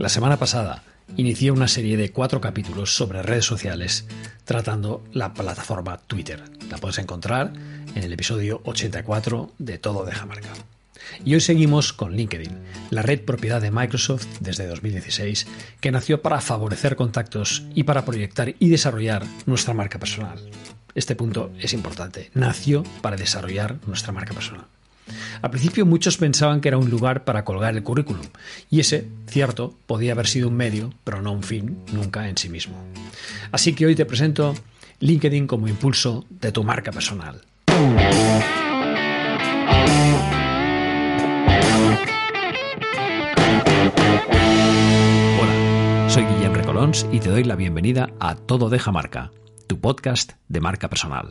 La semana pasada inicié una serie de cuatro capítulos sobre redes sociales tratando la plataforma Twitter. La puedes encontrar en el episodio 84 de Todo de Marca. Y hoy seguimos con LinkedIn, la red propiedad de Microsoft desde 2016, que nació para favorecer contactos y para proyectar y desarrollar nuestra marca personal. Este punto es importante. Nació para desarrollar nuestra marca personal. Al principio muchos pensaban que era un lugar para colgar el currículum, y ese, cierto, podía haber sido un medio, pero no un fin, nunca en sí mismo. Así que hoy te presento LinkedIn como impulso de tu marca personal. Hola, soy Guillem Recolons y te doy la bienvenida a Todo Deja Marca, tu podcast de marca personal.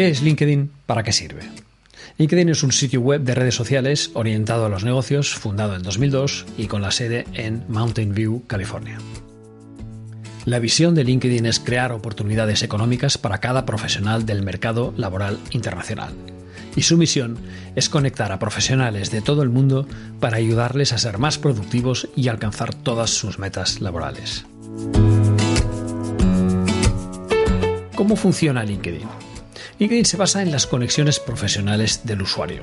¿Qué es LinkedIn? ¿Para qué sirve? LinkedIn es un sitio web de redes sociales orientado a los negocios, fundado en 2002 y con la sede en Mountain View, California. La visión de LinkedIn es crear oportunidades económicas para cada profesional del mercado laboral internacional. Y su misión es conectar a profesionales de todo el mundo para ayudarles a ser más productivos y alcanzar todas sus metas laborales. ¿Cómo funciona LinkedIn? LinkedIn se basa en las conexiones profesionales del usuario.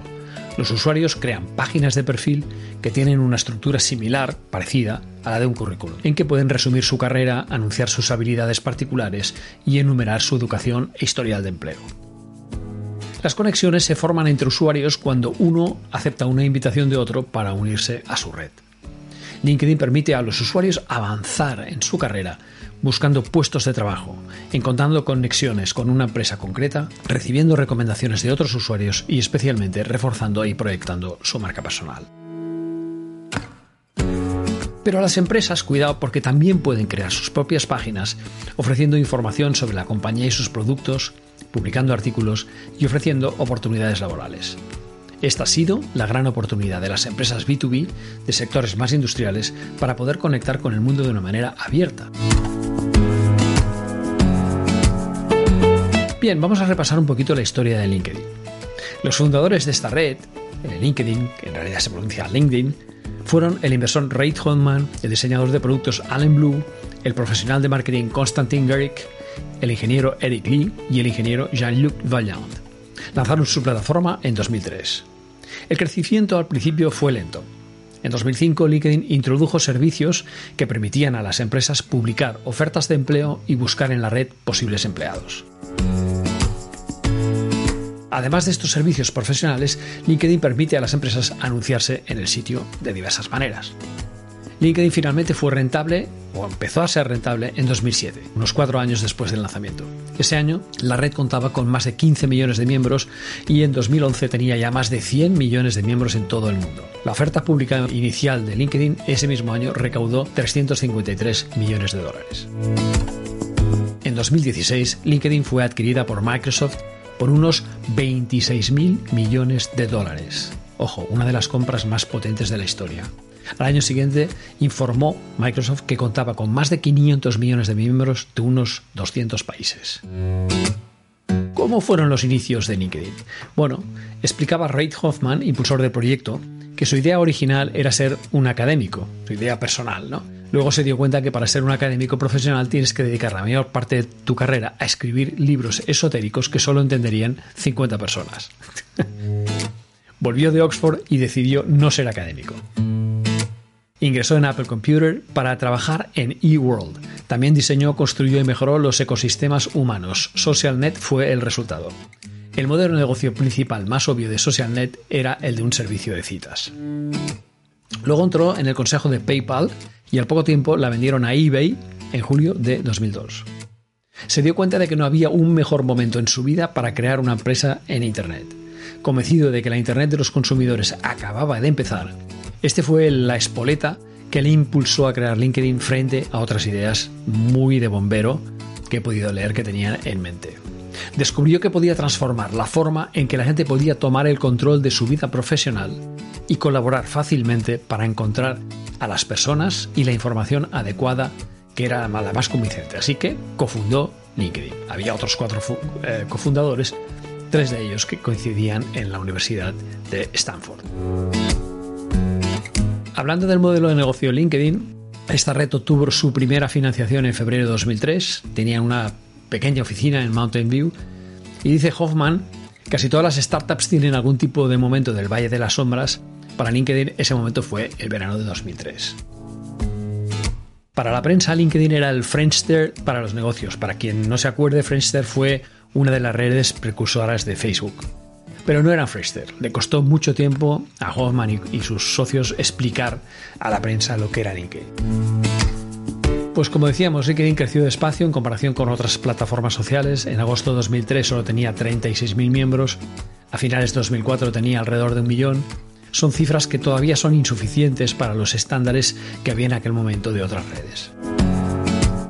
Los usuarios crean páginas de perfil que tienen una estructura similar, parecida, a la de un currículum, en que pueden resumir su carrera, anunciar sus habilidades particulares y enumerar su educación e historial de empleo. Las conexiones se forman entre usuarios cuando uno acepta una invitación de otro para unirse a su red. LinkedIn permite a los usuarios avanzar en su carrera buscando puestos de trabajo, encontrando conexiones con una empresa concreta, recibiendo recomendaciones de otros usuarios y especialmente reforzando y proyectando su marca personal. Pero a las empresas, cuidado porque también pueden crear sus propias páginas, ofreciendo información sobre la compañía y sus productos, publicando artículos y ofreciendo oportunidades laborales. Esta ha sido la gran oportunidad de las empresas B2B de sectores más industriales para poder conectar con el mundo de una manera abierta. Bien, vamos a repasar un poquito la historia de LinkedIn. Los fundadores de esta red, LinkedIn, que en realidad se pronuncia LinkedIn, fueron el inversor Reid Hoffman, el diseñador de productos Alan Blue, el profesional de marketing Konstantin Garrick, el ingeniero Eric Lee y el ingeniero Jean-Luc Vaillant. Lanzaron su plataforma en 2003. El crecimiento al principio fue lento. En 2005 LinkedIn introdujo servicios que permitían a las empresas publicar ofertas de empleo y buscar en la red posibles empleados. Además de estos servicios profesionales, LinkedIn permite a las empresas anunciarse en el sitio de diversas maneras. LinkedIn finalmente fue rentable, o empezó a ser rentable, en 2007, unos cuatro años después del lanzamiento. Ese año, la red contaba con más de 15 millones de miembros y en 2011 tenía ya más de 100 millones de miembros en todo el mundo. La oferta pública inicial de LinkedIn ese mismo año recaudó 353 millones de dólares. En 2016, LinkedIn fue adquirida por Microsoft por unos 26.000 millones de dólares. Ojo, una de las compras más potentes de la historia. Al año siguiente informó Microsoft que contaba con más de 500 millones de miembros de unos 200 países. ¿Cómo fueron los inicios de LinkedIn? Bueno, explicaba Reid Hoffman, impulsor del proyecto, que su idea original era ser un académico, su idea personal, ¿no? Luego se dio cuenta que para ser un académico profesional tienes que dedicar la mayor parte de tu carrera a escribir libros esotéricos que solo entenderían 50 personas. Volvió de Oxford y decidió no ser académico. Ingresó en Apple Computer para trabajar en eWorld. También diseñó, construyó y mejoró los ecosistemas humanos. SocialNet fue el resultado. El modelo de negocio principal más obvio de SocialNet era el de un servicio de citas. Luego entró en el consejo de PayPal y al poco tiempo la vendieron a eBay en julio de 2002. Se dio cuenta de que no había un mejor momento en su vida para crear una empresa en Internet. Convencido de que la Internet de los consumidores acababa de empezar, este fue la espoleta que le impulsó a crear LinkedIn frente a otras ideas muy de bombero que he podido leer que tenían en mente. Descubrió que podía transformar la forma en que la gente podía tomar el control de su vida profesional y colaborar fácilmente para encontrar a las personas y la información adecuada que era la más convincente. Así que cofundó LinkedIn. Había otros cuatro eh, cofundadores, tres de ellos que coincidían en la Universidad de Stanford. Hablando del modelo de negocio LinkedIn, esta red obtuvo su primera financiación en febrero de 2003. Tenía una pequeña oficina en Mountain View. Y dice Hoffman, casi todas las startups tienen algún tipo de momento del Valle de las Sombras. Para LinkedIn ese momento fue el verano de 2003. Para la prensa, LinkedIn era el Friendster para los negocios. Para quien no se acuerde, Friendster fue una de las redes precursoras de Facebook. Pero no era Friendster. Le costó mucho tiempo a Hoffman y, sus socios explicar a la prensa lo que era LinkedIn. Pues como decíamos, LinkedIn creció despacio en comparación con otras plataformas sociales. En agosto de 2003 solo tenía 36.000 miembros. A finales de 2004 tenía alrededor de un millón son cifras que todavía son insuficientes para los estándares que había en aquel momento de otras redes.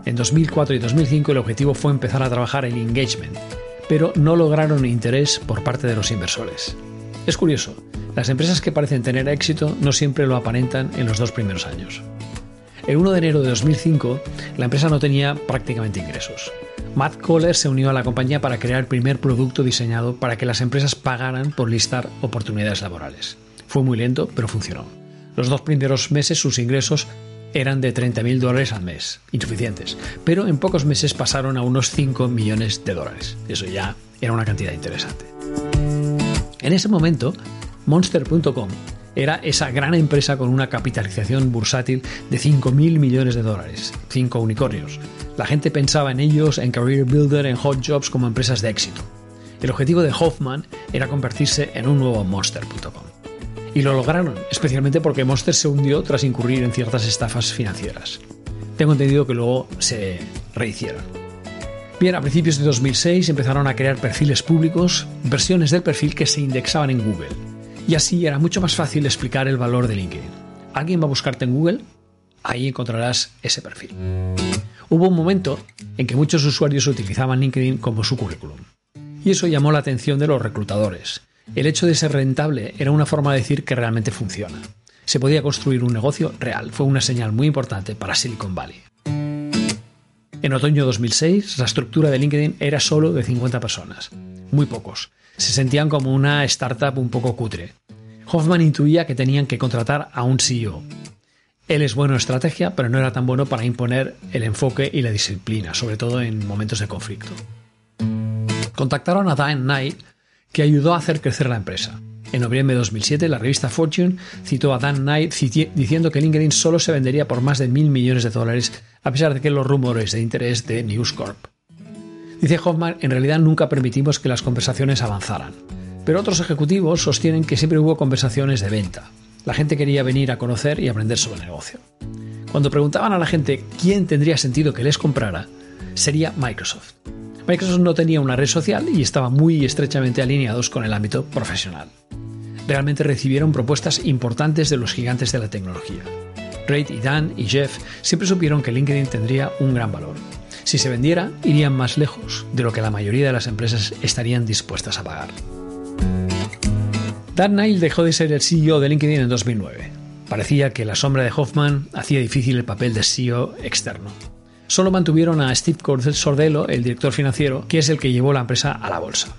En 2004 y 2005 el objetivo fue empezar a trabajar en engagement, pero no lograron interés por parte de los inversores. Es curioso, las empresas que parecen tener éxito no siempre lo aparentan en los dos primeros años. El 1 de enero de 2005, la empresa no tenía prácticamente ingresos. Matt Kohler se unió a la compañía para crear el primer producto diseñado para que las empresas pagaran por listar oportunidades laborales. Fue muy lento, pero funcionó. Los dos primeros meses sus ingresos eran de 30.000 dólares al mes, insuficientes, pero en pocos meses pasaron a unos 5 millones de dólares. Eso ya era una cantidad interesante. En ese momento, Monster.com era esa gran empresa con una capitalización bursátil de 5.000 millones de dólares, 5 unicornios. La gente pensaba en ellos, en Career Builder, en Hot Jobs como empresas de éxito. El objetivo de Hoffman era convertirse en un nuevo Monster.com. Y lo lograron, especialmente porque Monster se hundió tras incurrir en ciertas estafas financieras. Tengo entendido que luego se rehicieron. Bien, a principios de 2006 empezaron a crear perfiles públicos, versiones del perfil que se indexaban en Google. Y así era mucho más fácil explicar el valor de LinkedIn. ¿Alguien va a buscarte en Google? Ahí encontrarás ese perfil. Hubo un momento en que muchos usuarios utilizaban LinkedIn como su currículum. Y eso llamó la atención de los reclutadores, el hecho de ser rentable era una forma de decir que realmente funciona. Se podía construir un negocio real. Fue una señal muy importante para Silicon Valley. En otoño de 2006, la estructura de LinkedIn era solo de 50 personas. Muy pocos. Se sentían como una startup un poco cutre. Hoffman intuía que tenían que contratar a un CEO. Él es bueno en estrategia, pero no era tan bueno para imponer el enfoque y la disciplina, sobre todo en momentos de conflicto. Contactaron a Dan Knight, que ayudó a hacer crecer la empresa. En noviembre de 2007, la revista Fortune citó a Dan Knight diciendo que LinkedIn solo se vendería por más de mil millones de dólares, a pesar de que los rumores de interés de News Corp. Dice Hoffman, en realidad nunca permitimos que las conversaciones avanzaran. Pero otros ejecutivos sostienen que siempre hubo conversaciones de venta. La gente quería venir a conocer y aprender sobre el negocio. Cuando preguntaban a la gente quién tendría sentido que les comprara, sería Microsoft. Microsoft no tenía una red social y estaba muy estrechamente alineados con el ámbito profesional. Realmente recibieron propuestas importantes de los gigantes de la tecnología. Reid y Dan y Jeff siempre supieron que LinkedIn tendría un gran valor. Si se vendiera, irían más lejos de lo que la mayoría de las empresas estarían dispuestas a pagar. Dan Neil dejó de ser el CEO de LinkedIn en 2009. Parecía que la sombra de Hoffman hacía difícil el papel de CEO externo solo mantuvieron a Steve Sordello, el director financiero, que es el que llevó la empresa a la bolsa.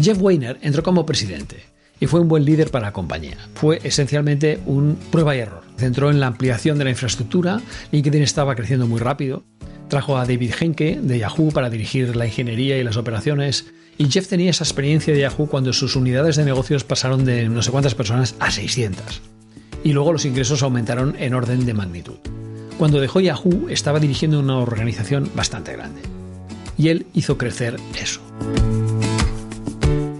Jeff Weiner entró como presidente y fue un buen líder para la compañía. Fue esencialmente un prueba y error. Centró en la ampliación de la infraestructura, LinkedIn estaba creciendo muy rápido. Trajo a David Henke de Yahoo para dirigir la ingeniería y las operaciones. Y Jeff tenía esa experiencia de Yahoo cuando sus unidades de negocios pasaron de no sé cuántas personas a 600. Y luego los ingresos aumentaron en orden de magnitud. Cuando dejó Yahoo estaba dirigiendo una organización bastante grande. Y él hizo crecer eso.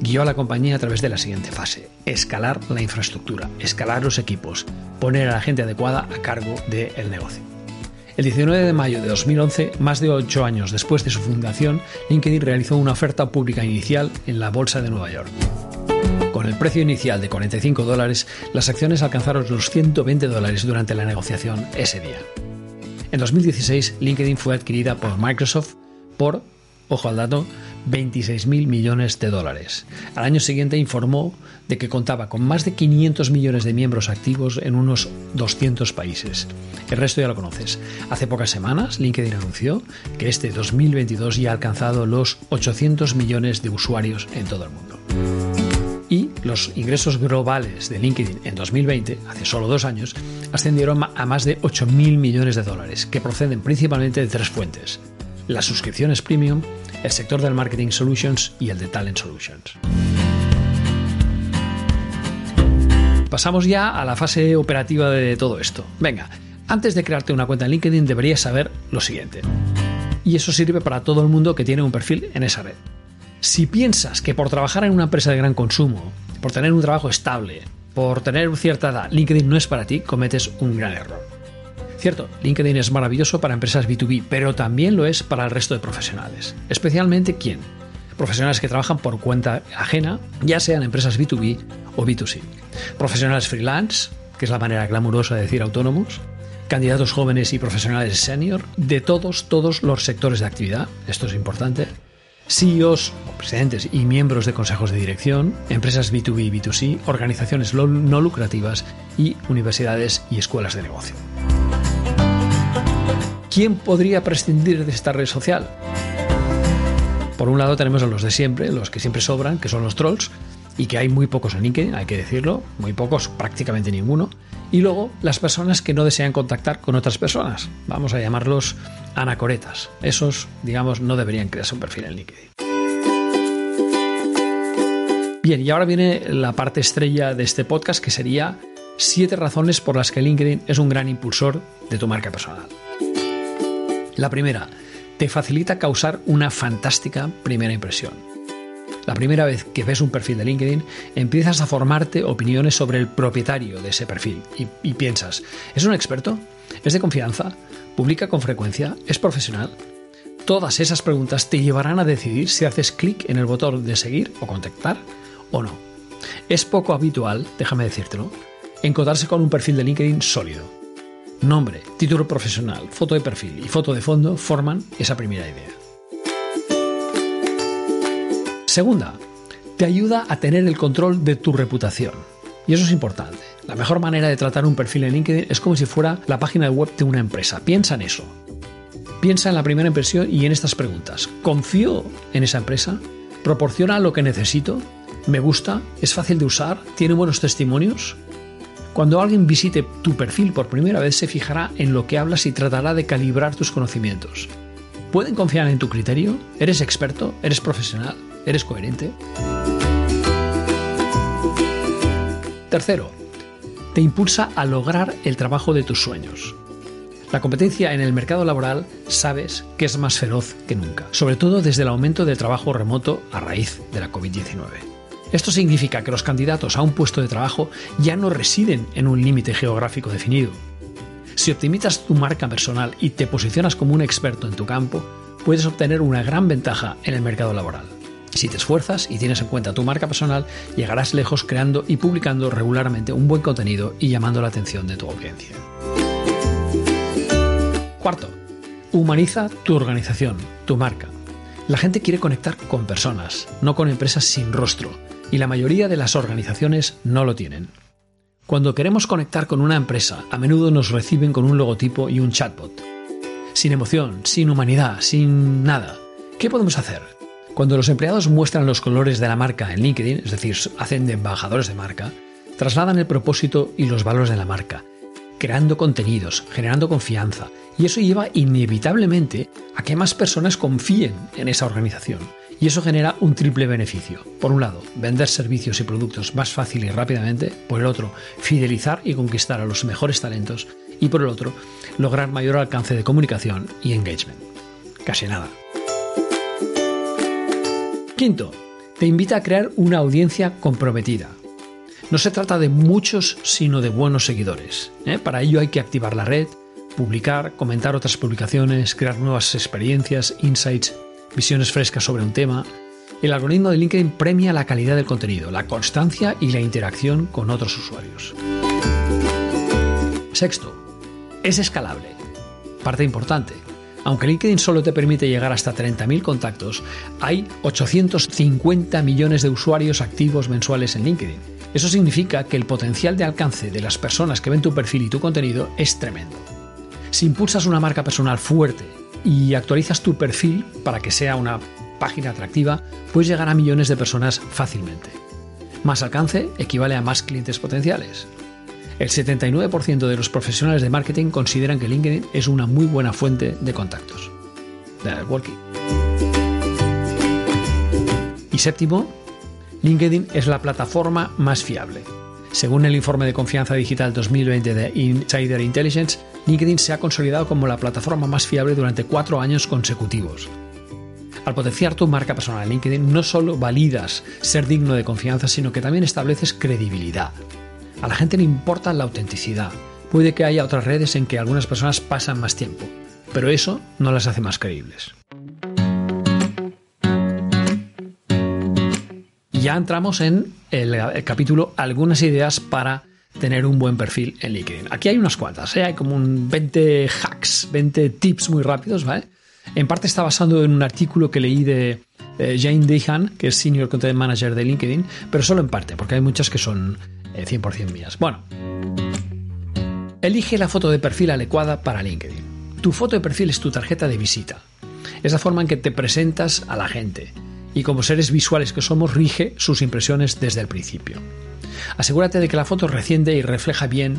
Guió a la compañía a través de la siguiente fase, escalar la infraestructura, escalar los equipos, poner a la gente adecuada a cargo del negocio. El 19 de mayo de 2011, más de ocho años después de su fundación, LinkedIn realizó una oferta pública inicial en la Bolsa de Nueva York. Con el precio inicial de 45 dólares, las acciones alcanzaron los 120 dólares durante la negociación ese día. En 2016, LinkedIn fue adquirida por Microsoft por, ojo al dato, 26.000 millones de dólares. Al año siguiente informó de que contaba con más de 500 millones de miembros activos en unos 200 países. El resto ya lo conoces. Hace pocas semanas, LinkedIn anunció que este 2022 ya ha alcanzado los 800 millones de usuarios en todo el mundo. Y los ingresos globales de LinkedIn en 2020, hace solo dos años, ascendieron a más de 8.000 millones de dólares, que proceden principalmente de tres fuentes. Las suscripciones premium, el sector del marketing solutions y el de talent solutions. Pasamos ya a la fase operativa de todo esto. Venga, antes de crearte una cuenta en LinkedIn deberías saber lo siguiente. Y eso sirve para todo el mundo que tiene un perfil en esa red. Si piensas que por trabajar en una empresa de gran consumo, por tener un trabajo estable, por tener cierta edad, LinkedIn no es para ti, cometes un gran error. Cierto, LinkedIn es maravilloso para empresas B2B, pero también lo es para el resto de profesionales. Especialmente quién? Profesionales que trabajan por cuenta ajena, ya sean empresas B2B o B2C. Profesionales freelance, que es la manera glamurosa de decir autónomos. Candidatos jóvenes y profesionales senior, de todos, todos los sectores de actividad, esto es importante. CEOs, presidentes y miembros de consejos de dirección, empresas B2B y B2C, organizaciones no lucrativas y universidades y escuelas de negocio. ¿Quién podría prescindir de esta red social? Por un lado tenemos a los de siempre, los que siempre sobran, que son los trolls, y que hay muy pocos en LinkedIn, hay que decirlo, muy pocos, prácticamente ninguno. Y luego las personas que no desean contactar con otras personas, vamos a llamarlos anacoretas. Esos, digamos, no deberían crearse un perfil en LinkedIn. Bien, y ahora viene la parte estrella de este podcast, que sería siete razones por las que LinkedIn es un gran impulsor de tu marca personal. La primera, te facilita causar una fantástica primera impresión. La primera vez que ves un perfil de LinkedIn, empiezas a formarte opiniones sobre el propietario de ese perfil y, piensas, ¿es un experto? ¿Es de confianza? ¿Publica con frecuencia? ¿Es profesional? Todas esas preguntas te llevarán a decidir si haces clic en el botón de seguir o contactar o no. Es poco habitual, déjame decírtelo, encontrarse con un perfil de LinkedIn sólido Nombre, título profesional, foto de perfil y foto de fondo forman esa primera idea. Segunda, te ayuda a tener el control de tu reputación. Y eso es importante. La mejor manera de tratar un perfil en LinkedIn es como si fuera la página web de una empresa. Piensa en eso. Piensa en la primera impresión y en estas preguntas. ¿Confío en esa empresa? ¿Proporciona lo que necesito? ¿Me gusta? ¿Es fácil de usar? ¿Tiene buenos testimonios? Cuando alguien visite tu perfil por primera vez se fijará en lo que hablas y tratará de calibrar tus conocimientos. ¿Pueden confiar en tu criterio? ¿Eres experto? ¿Eres profesional? ¿Eres coherente? Tercero, te impulsa a lograr el trabajo de tus sueños. La competencia en el mercado laboral sabes que es más feroz que nunca, sobre todo desde el aumento del trabajo remoto a raíz de la COVID-19. Esto significa que los candidatos a un puesto de trabajo ya no residen en un límite geográfico definido. Si optimizas tu marca personal y te posicionas como un experto en tu campo, puedes obtener una gran ventaja en el mercado laboral. Si te esfuerzas y tienes en cuenta tu marca personal, llegarás lejos creando y publicando regularmente un buen contenido y llamando la atención de tu audiencia. Cuarto, humaniza tu organización, tu marca. La gente quiere conectar con personas, no con empresas sin rostro y la mayoría de las organizaciones no lo tienen. Cuando queremos conectar con una empresa, a menudo nos reciben con un logotipo y un chatbot. Sin emoción, sin humanidad, sin nada. ¿Qué podemos hacer? Cuando los empleados muestran los colores de la marca en LinkedIn, es decir, hacen de embajadores de marca, trasladan el propósito y los valores de la marca, creando contenidos, generando confianza, y eso lleva inevitablemente a que más personas confíen en esa organización. Y eso genera un triple beneficio. Por un lado, vender servicios y productos más fácil y rápidamente. Por el otro, fidelizar y conquistar a los mejores talentos. Y por el otro, lograr mayor alcance de comunicación y engagement. Casi nada. Quinto, te invita a crear una audiencia comprometida. No se trata de muchos, sino de buenos seguidores. ¿eh? Para ello hay que activar la red, publicar, comentar otras publicaciones, crear nuevas experiencias, insights, visiones frescas sobre un tema. El algoritmo de LinkedIn premia la calidad del contenido, la constancia y la interacción con otros usuarios. Sexto, es escalable. Parte importante. Aunque LinkedIn solo te permite llegar hasta 30.000 contactos, hay 850 millones de usuarios activos mensuales en LinkedIn. Eso significa que el potencial de alcance de las personas que ven tu perfil y tu contenido es tremendo. Si impulsas una marca personal fuerte y actualizas tu perfil para que sea una página atractiva, puedes llegar a millones de personas fácilmente. Más alcance equivale a más clientes potenciales. El 79% de los profesionales de marketing consideran que LinkedIn es una muy buena fuente de contactos. networking. Y séptimo, LinkedIn es la plataforma más fiable. Según el informe de confianza digital 2020 de Insider Intelligence, LinkedIn se ha consolidado como la plataforma más fiable durante cuatro años consecutivos. Al potenciar tu marca personal en LinkedIn, no solo validas ser digno de confianza, sino que también estableces credibilidad. A la gente le importa la autenticidad. Puede que haya otras redes en que algunas personas pasan más tiempo, pero eso no las hace más creíbles. Y ya entramos en el, capítulo algunas ideas para tener un buen perfil en LinkedIn. Aquí hay unas cuantas, ¿eh? hay como un 20 hacks, 20 tips muy rápidos, ¿vale? En parte está basado en un artículo que leí de Jane Dehan, que es Senior Content Manager de LinkedIn, pero solo en parte, porque hay muchas que son 100% mías. Bueno, elige la foto de perfil adecuada para LinkedIn. Tu foto de perfil es tu tarjeta de visita. Es la forma en que te presentas a la gente y como seres visuales que somos rige sus impresiones desde el principio. Asegúrate de que la foto reciente y refleja bien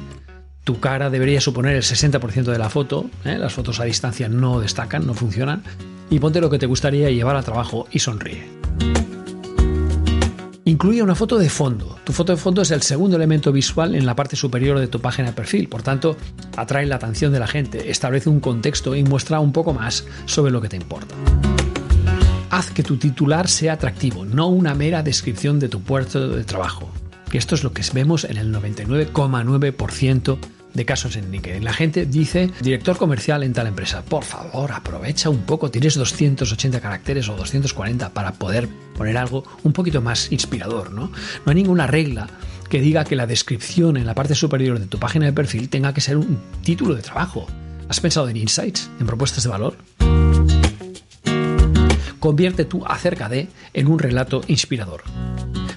tu cara debería suponer el 60% de la foto, ¿eh? las fotos a distancia no destacan, no funcionan, y ponte lo que te gustaría llevar al trabajo y sonríe. Incluye una foto de fondo. Tu foto de fondo es el segundo elemento visual en la parte superior de tu página de perfil, por tanto, atrae la atención de la gente, establece un contexto y muestra un poco más sobre lo que te importa. Haz que tu titular sea atractivo, no una mera descripción de tu puerto de trabajo. Que esto es lo que vemos en el 99,9% de casos en LinkedIn. La gente dice director comercial en tal empresa. Por favor, aprovecha un poco. Tienes 280 caracteres o 240 para poder poner algo un poquito más inspirador, ¿no? No hay ninguna regla que diga que la descripción en la parte superior de tu página de perfil tenga que ser un título de trabajo. ¿Has pensado en insights, en propuestas de valor? Convierte tu acerca de en un relato inspirador.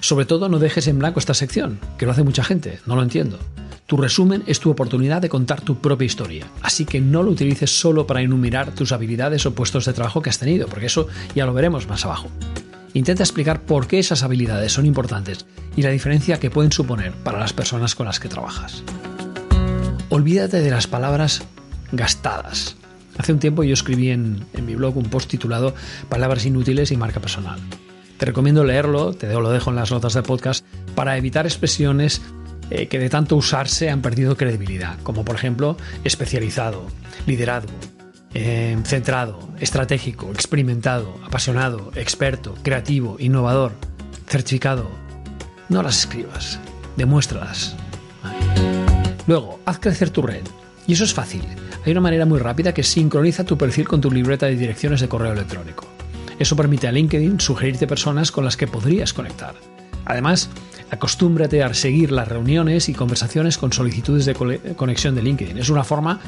Sobre todo no dejes en blanco esta sección, que lo hace mucha gente, no lo entiendo. Tu resumen es tu oportunidad de contar tu propia historia, así que no lo utilices solo para enumerar tus habilidades o puestos de trabajo que has tenido, porque eso ya lo veremos más abajo. Intenta explicar por qué esas habilidades son importantes y la diferencia que pueden suponer para las personas con las que trabajas. Olvídate de las palabras gastadas. Hace un tiempo yo escribí en, mi blog un post titulado Palabras inútiles y marca personal. Te recomiendo leerlo, te lo dejo en las notas del podcast, para evitar expresiones eh, que de tanto usarse han perdido credibilidad, como por ejemplo especializado, liderazgo, eh, centrado, estratégico, experimentado, apasionado, experto, creativo, innovador, certificado. No las escribas, demuéstralas. Luego, haz crecer tu red. Y eso es fácil. Hay una manera muy rápida que sincroniza tu perfil con tu libreta de direcciones de correo electrónico. Eso permite a LinkedIn sugerirte personas con las que podrías conectar. Además, Acostúmbrate a seguir las reuniones y conversaciones con solicitudes de conexión de LinkedIn. Es una forma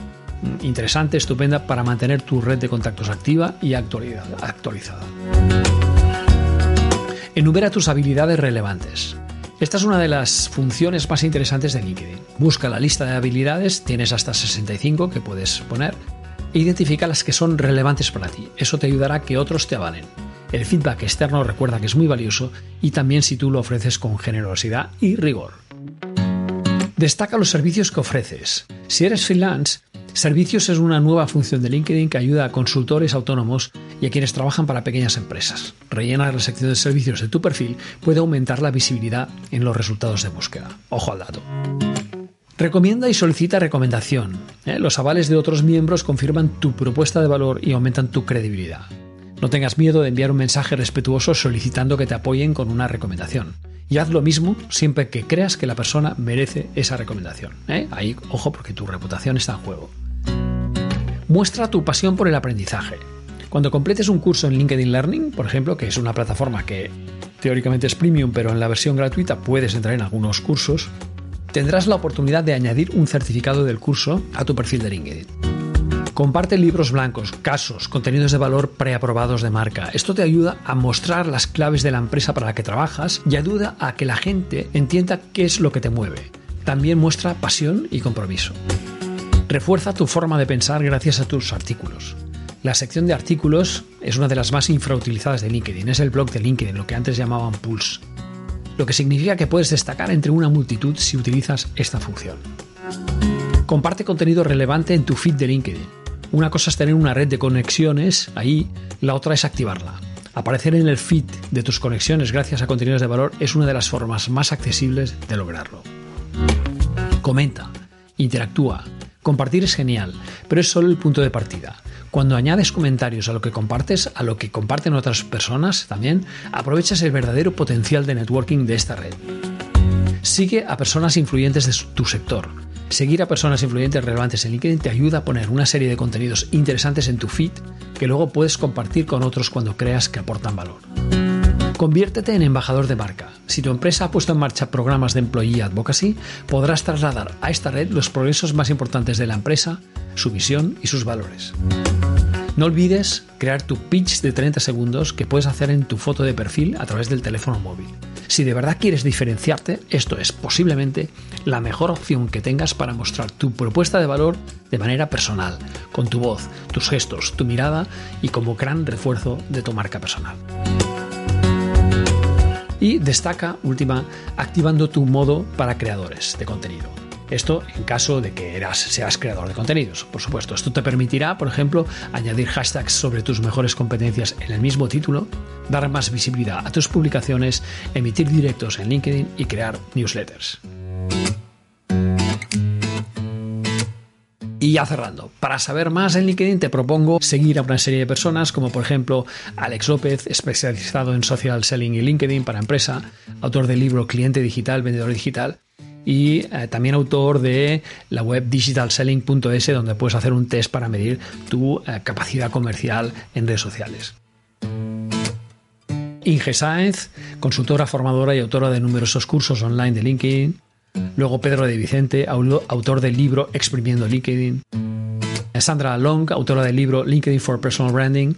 mm, interesante, estupenda para mantener tu red de contactos activa y actualizada. Enumera tus habilidades relevantes. Esta es una de las funciones más interesantes de LinkedIn. Busca la lista de habilidades, tienes hasta 65 que puedes poner, e identifica las que son relevantes para ti. Eso te ayudará a que otros te avalen. El feedback externo recuerda que es muy valioso y también si tú lo ofreces con generosidad y rigor. Destaca los servicios que ofreces. Si eres freelance, Servicios es una nueva función de LinkedIn que ayuda a consultores autónomos y a quienes trabajan para pequeñas empresas. Rellenar la sección de servicios de tu perfil puede aumentar la visibilidad en los resultados de búsqueda. Ojo al dato. Recomienda y solicita recomendación. ¿eh? Los avales de otros miembros confirman tu propuesta de valor y aumentan tu credibilidad. No tengas miedo de enviar un mensaje respetuoso solicitando que te apoyen con una recomendación. Y haz lo mismo siempre que creas que la persona merece esa recomendación. ¿eh? Ahí, ojo, porque tu reputación está en juego. Muestra tu pasión por el aprendizaje. Cuando completes un curso en LinkedIn Learning, por ejemplo, que es una plataforma que teóricamente es premium, pero en la versión gratuita puedes entrar en algunos cursos, tendrás la oportunidad de añadir un certificado del curso a tu perfil de LinkedIn. Comparte libros blancos, casos, contenidos de valor preaprobados de marca. Esto te ayuda a mostrar las claves de la empresa para la que trabajas y ayuda a que la gente entienda qué es lo que te mueve. También muestra pasión y compromiso. Refuerza tu forma de pensar gracias a tus artículos. La sección de artículos es una de las más infrautilizadas de LinkedIn. Es el blog de LinkedIn, lo que antes llamaban Pulse. Lo que significa que puedes destacar entre una multitud si utilizas esta función. Comparte contenido relevante en tu feed de LinkedIn. Una cosa es tener una red de conexiones ahí, la otra es activarla. Aparecer en el feed de tus conexiones gracias a contenidos de valor es una de las formas más accesibles de lograrlo. Comenta, interactúa. Compartir es genial, pero es solo el punto de partida. Cuando añades comentarios a lo que compartes, a lo que comparten otras personas también, aprovechas el verdadero potencial de networking de esta red. Sigue a personas influyentes de tu sector. Seguir a personas influyentes relevantes en LinkedIn te ayuda a poner una serie de contenidos interesantes en tu feed que luego puedes compartir con otros cuando creas que aportan valor. Conviértete en embajador de marca. Si tu empresa ha puesto en marcha programas de employee advocacy, podrás trasladar a esta red los progresos más importantes de la empresa, su visión y sus valores. No olvides crear tu pitch de 30 segundos que puedes hacer en tu foto de perfil a través del teléfono móvil. Si de verdad quieres diferenciarte, esto es posiblemente la mejor opción que tengas para mostrar tu propuesta de valor de manera personal, con tu voz, tus gestos, tu mirada y como gran refuerzo de tu marca personal. Y destaca, última, activando tu modo para creadores de contenido. Esto en caso de que eras, seas creador de contenidos, por supuesto. Esto te permitirá, por ejemplo, añadir hashtags sobre tus mejores competencias en el mismo título, dar más visibilidad a tus publicaciones, emitir directos en LinkedIn y crear newsletters. Y ya cerrando, para saber más en LinkedIn te propongo seguir a una serie de personas como por ejemplo Alex López, especializado en social selling y LinkedIn para empresa, autor del libro Cliente Digital, Vendedor Digital y eh, también autor de la web digitalselling.es donde puedes hacer un test para medir tu eh, capacidad comercial en redes sociales. Inge Sáenz, consultora, formadora y autora de numerosos cursos online de LinkedIn, Luego Pedro de Vicente, autor del libro Exprimiendo LinkedIn. Sandra Long, autora del libro LinkedIn for Personal Branding.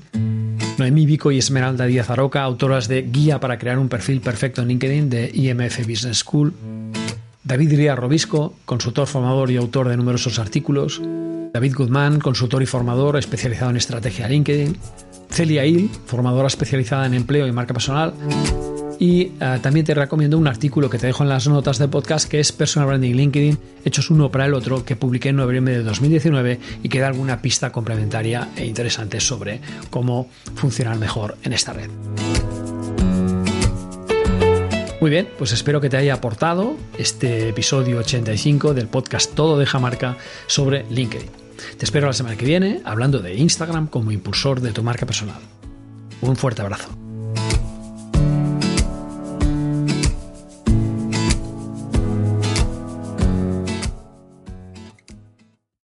Noemí Vico y Esmeralda Díaz Aroca, autoras de Guía para crear un perfil perfecto en LinkedIn de IMF Business School. David Ría Robisco, consultor, formador y autor de numerosos artículos. David Guzmán, consultor y formador especializado en estrategia LinkedIn. Celia Hill, formadora especializada en empleo y marca personal. Y eh, también te recomiendo un artículo que te dejo en las notas del podcast que es Personal Branding LinkedIn, hechos uno para el otro, que publiqué en noviembre de 2019 y que da alguna pista complementaria e interesante sobre cómo funcionar mejor en esta red. Muy bien, pues espero que te haya aportado este episodio 85 del podcast Todo deja marca sobre LinkedIn. Te espero la semana que viene hablando de Instagram como impulsor de tu marca personal. Un fuerte abrazo.